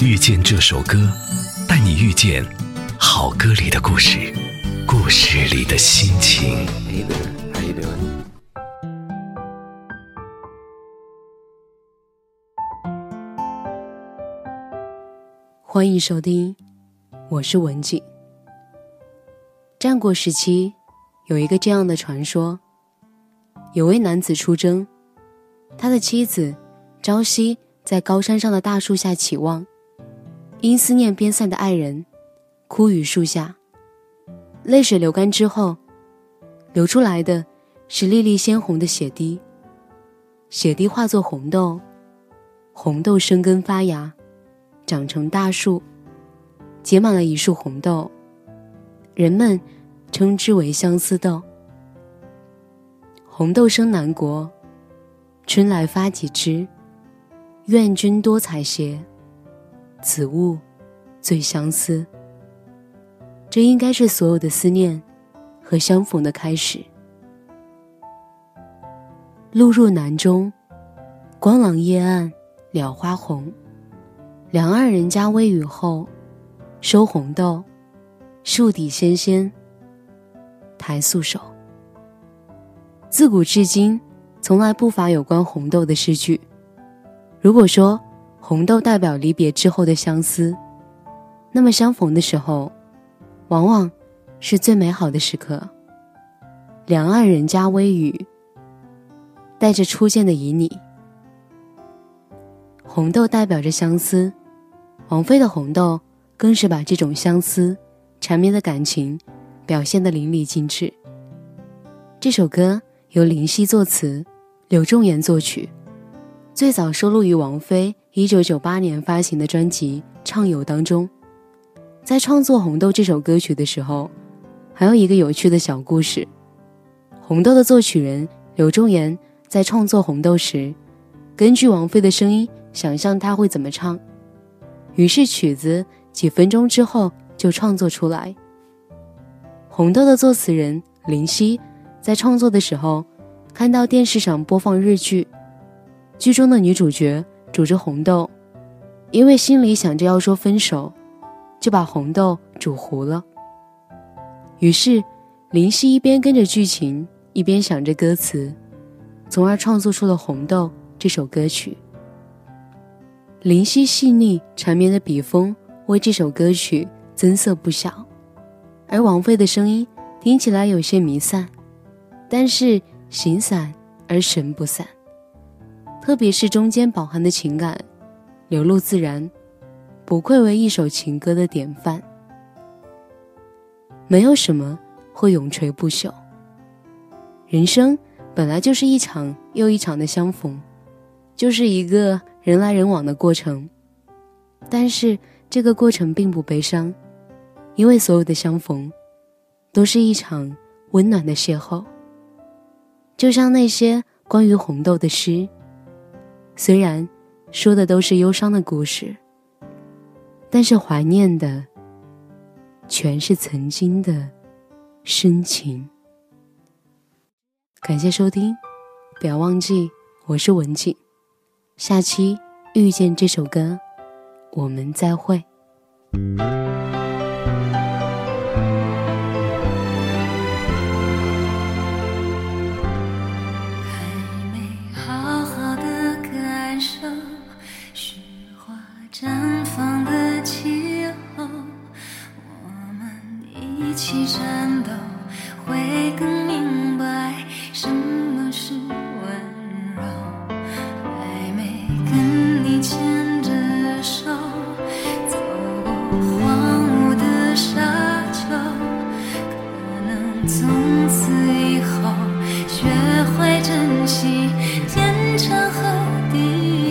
遇见这首歌，带你遇见好歌里的故事，故事里的心情。欢迎收听，我是文景。战国时期，有一个这样的传说：有位男子出征，他的妻子朝夕在高山上的大树下祈望。因思念边塞的爱人，哭于树下。泪水流干之后，流出来的是粒粒鲜红的血滴。血滴化作红豆，红豆生根发芽，长成大树，结满了一树红豆。人们称之为相思豆。红豆生南国，春来发几枝，愿君多采撷。此物最相思，这应该是所有的思念和相逢的开始。路入南中，光朗夜暗，了花红。两岸人家微雨后，收红豆，树底纤纤，抬素手。自古至今，从来不乏有关红豆的诗句。如果说，红豆代表离别之后的相思，那么相逢的时候，往往是最美好的时刻。两岸人家微雨，带着初见的旖旎。红豆代表着相思，王菲的《红豆》更是把这种相思、缠绵的感情表现得淋漓尽致。这首歌由林夕作词，柳仲言作曲，最早收录于王菲。一九九八年发行的专辑《畅游》当中，在创作《红豆》这首歌曲的时候，还有一个有趣的小故事。《红豆》的作曲人柳重言在创作《红豆》时，根据王菲的声音想象她会怎么唱，于是曲子几分钟之后就创作出来。《红豆》的作词人林夕在创作的时候，看到电视上播放日剧，剧中的女主角。煮着红豆，因为心里想着要说分手，就把红豆煮糊了。于是，林夕一边跟着剧情，一边想着歌词，从而创作出了《红豆》这首歌曲。林夕细腻缠绵的笔锋为这首歌曲增色不小，而王菲的声音听起来有些弥散，但是形散而神不散。特别是中间饱含的情感，流露自然，不愧为一首情歌的典范。没有什么会永垂不朽。人生本来就是一场又一场的相逢，就是一个人来人往的过程。但是这个过程并不悲伤，因为所有的相逢，都是一场温暖的邂逅。就像那些关于红豆的诗。虽然说的都是忧伤的故事，但是怀念的全是曾经的深情。感谢收听，不要忘记我是文静。下期遇见这首歌，我们再会。